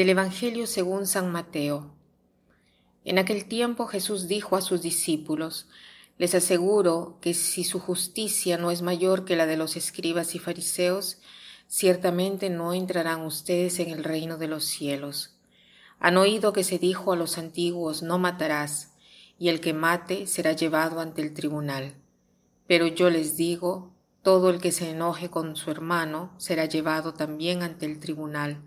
Del Evangelio según San Mateo. En aquel tiempo Jesús dijo a sus discípulos, Les aseguro que si su justicia no es mayor que la de los escribas y fariseos, ciertamente no entrarán ustedes en el reino de los cielos. Han oído que se dijo a los antiguos, No matarás, y el que mate será llevado ante el tribunal. Pero yo les digo, todo el que se enoje con su hermano será llevado también ante el tribunal.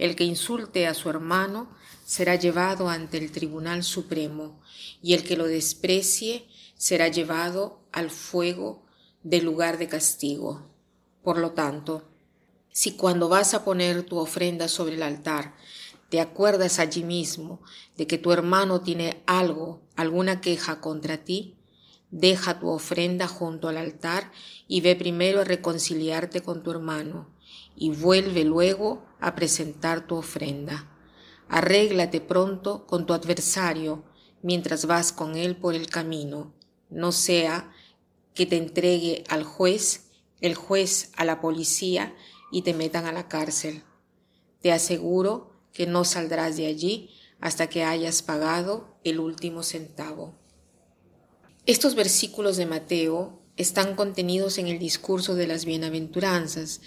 El que insulte a su hermano será llevado ante el tribunal supremo, y el que lo desprecie será llevado al fuego del lugar de castigo. Por lo tanto, si cuando vas a poner tu ofrenda sobre el altar, te acuerdas allí mismo de que tu hermano tiene algo, alguna queja contra ti, Deja tu ofrenda junto al altar y ve primero a reconciliarte con tu hermano y vuelve luego a presentar tu ofrenda. Arréglate pronto con tu adversario mientras vas con él por el camino, no sea que te entregue al juez, el juez a la policía y te metan a la cárcel. Te aseguro que no saldrás de allí hasta que hayas pagado el último centavo. Estos versículos de Mateo están contenidos en el discurso de las bienaventuranzas,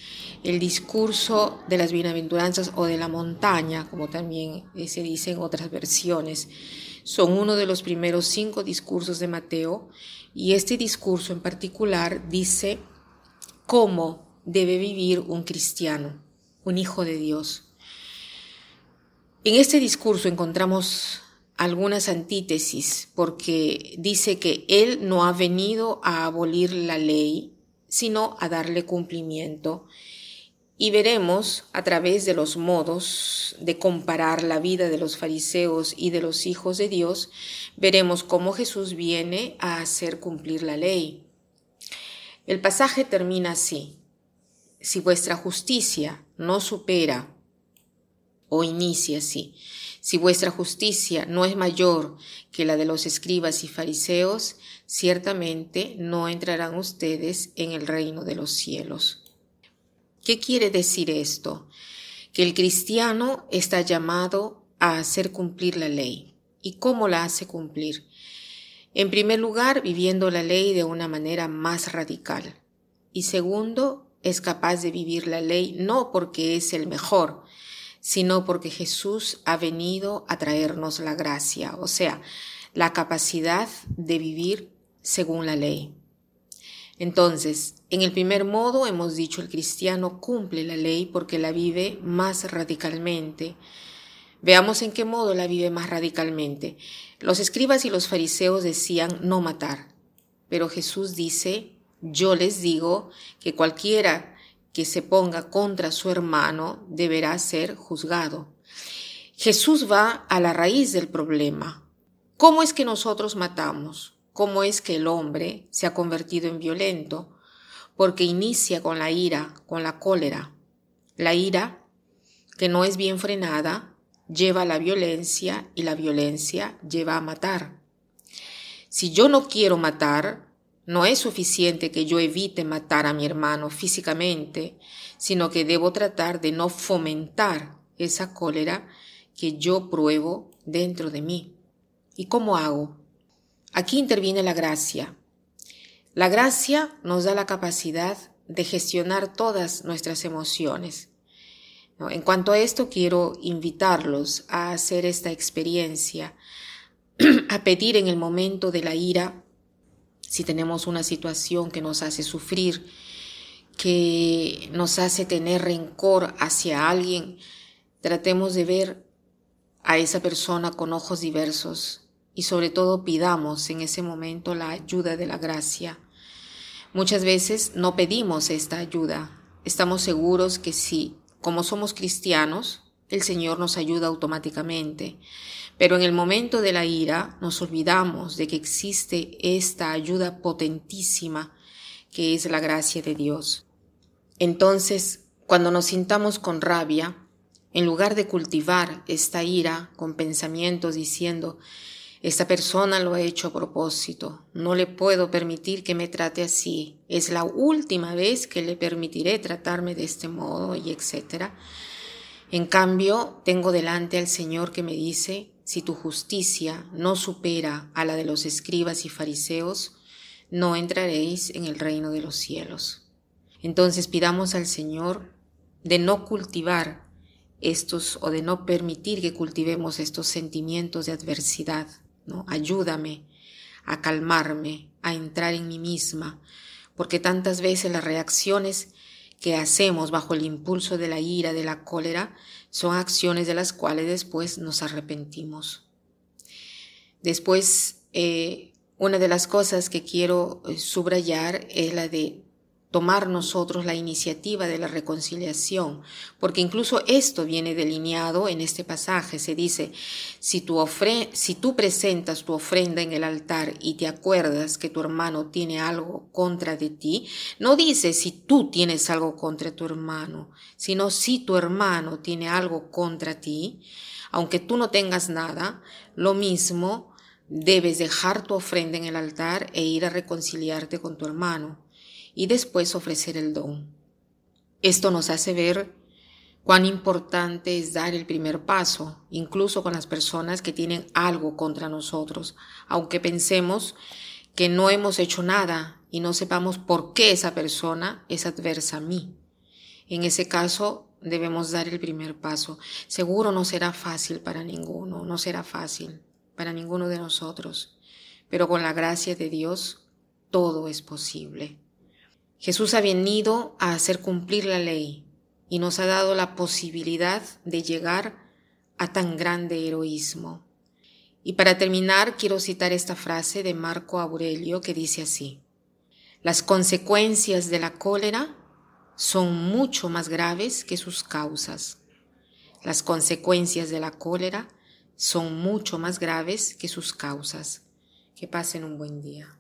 el discurso de las bienaventuranzas o de la montaña, como también se dice en otras versiones. Son uno de los primeros cinco discursos de Mateo y este discurso en particular dice cómo debe vivir un cristiano, un hijo de Dios. En este discurso encontramos algunas antítesis porque dice que Él no ha venido a abolir la ley, sino a darle cumplimiento. Y veremos a través de los modos de comparar la vida de los fariseos y de los hijos de Dios, veremos cómo Jesús viene a hacer cumplir la ley. El pasaje termina así. Si vuestra justicia no supera o inicia así, si vuestra justicia no es mayor que la de los escribas y fariseos, ciertamente no entrarán ustedes en el reino de los cielos. ¿Qué quiere decir esto? Que el cristiano está llamado a hacer cumplir la ley. ¿Y cómo la hace cumplir? En primer lugar, viviendo la ley de una manera más radical. Y segundo, es capaz de vivir la ley no porque es el mejor, sino porque Jesús ha venido a traernos la gracia, o sea, la capacidad de vivir según la ley. Entonces, en el primer modo hemos dicho el cristiano cumple la ley porque la vive más radicalmente. Veamos en qué modo la vive más radicalmente. Los escribas y los fariseos decían no matar, pero Jesús dice, yo les digo que cualquiera que se ponga contra su hermano deberá ser juzgado. Jesús va a la raíz del problema. ¿Cómo es que nosotros matamos? ¿Cómo es que el hombre se ha convertido en violento? Porque inicia con la ira, con la cólera. La ira, que no es bien frenada, lleva a la violencia y la violencia lleva a matar. Si yo no quiero matar, no es suficiente que yo evite matar a mi hermano físicamente, sino que debo tratar de no fomentar esa cólera que yo pruebo dentro de mí. ¿Y cómo hago? Aquí interviene la gracia. La gracia nos da la capacidad de gestionar todas nuestras emociones. En cuanto a esto, quiero invitarlos a hacer esta experiencia, a pedir en el momento de la ira si tenemos una situación que nos hace sufrir, que nos hace tener rencor hacia alguien, tratemos de ver a esa persona con ojos diversos y sobre todo pidamos en ese momento la ayuda de la gracia. Muchas veces no pedimos esta ayuda. Estamos seguros que si, como somos cristianos, el Señor nos ayuda automáticamente. Pero en el momento de la ira nos olvidamos de que existe esta ayuda potentísima que es la gracia de Dios. Entonces, cuando nos sintamos con rabia, en lugar de cultivar esta ira con pensamientos diciendo, esta persona lo ha hecho a propósito, no le puedo permitir que me trate así, es la última vez que le permitiré tratarme de este modo y etcétera En cambio, tengo delante al Señor que me dice, si tu justicia no supera a la de los escribas y fariseos, no entraréis en el reino de los cielos. Entonces pidamos al Señor de no cultivar estos o de no permitir que cultivemos estos sentimientos de adversidad, ¿no? Ayúdame a calmarme, a entrar en mí misma, porque tantas veces las reacciones que hacemos bajo el impulso de la ira, de la cólera, son acciones de las cuales después nos arrepentimos. Después, eh, una de las cosas que quiero eh, subrayar es la de tomar nosotros la iniciativa de la reconciliación, porque incluso esto viene delineado en este pasaje. Se dice, si tú, si tú presentas tu ofrenda en el altar y te acuerdas que tu hermano tiene algo contra de ti, no dice si tú tienes algo contra tu hermano, sino si tu hermano tiene algo contra ti, aunque tú no tengas nada, lo mismo debes dejar tu ofrenda en el altar e ir a reconciliarte con tu hermano y después ofrecer el don. Esto nos hace ver cuán importante es dar el primer paso, incluso con las personas que tienen algo contra nosotros, aunque pensemos que no hemos hecho nada y no sepamos por qué esa persona es adversa a mí. En ese caso debemos dar el primer paso. Seguro no será fácil para ninguno, no será fácil para ninguno de nosotros, pero con la gracia de Dios todo es posible. Jesús ha venido a hacer cumplir la ley y nos ha dado la posibilidad de llegar a tan grande heroísmo. Y para terminar, quiero citar esta frase de Marco Aurelio que dice así, las consecuencias de la cólera son mucho más graves que sus causas. Las consecuencias de la cólera son mucho más graves que sus causas. Que pasen un buen día.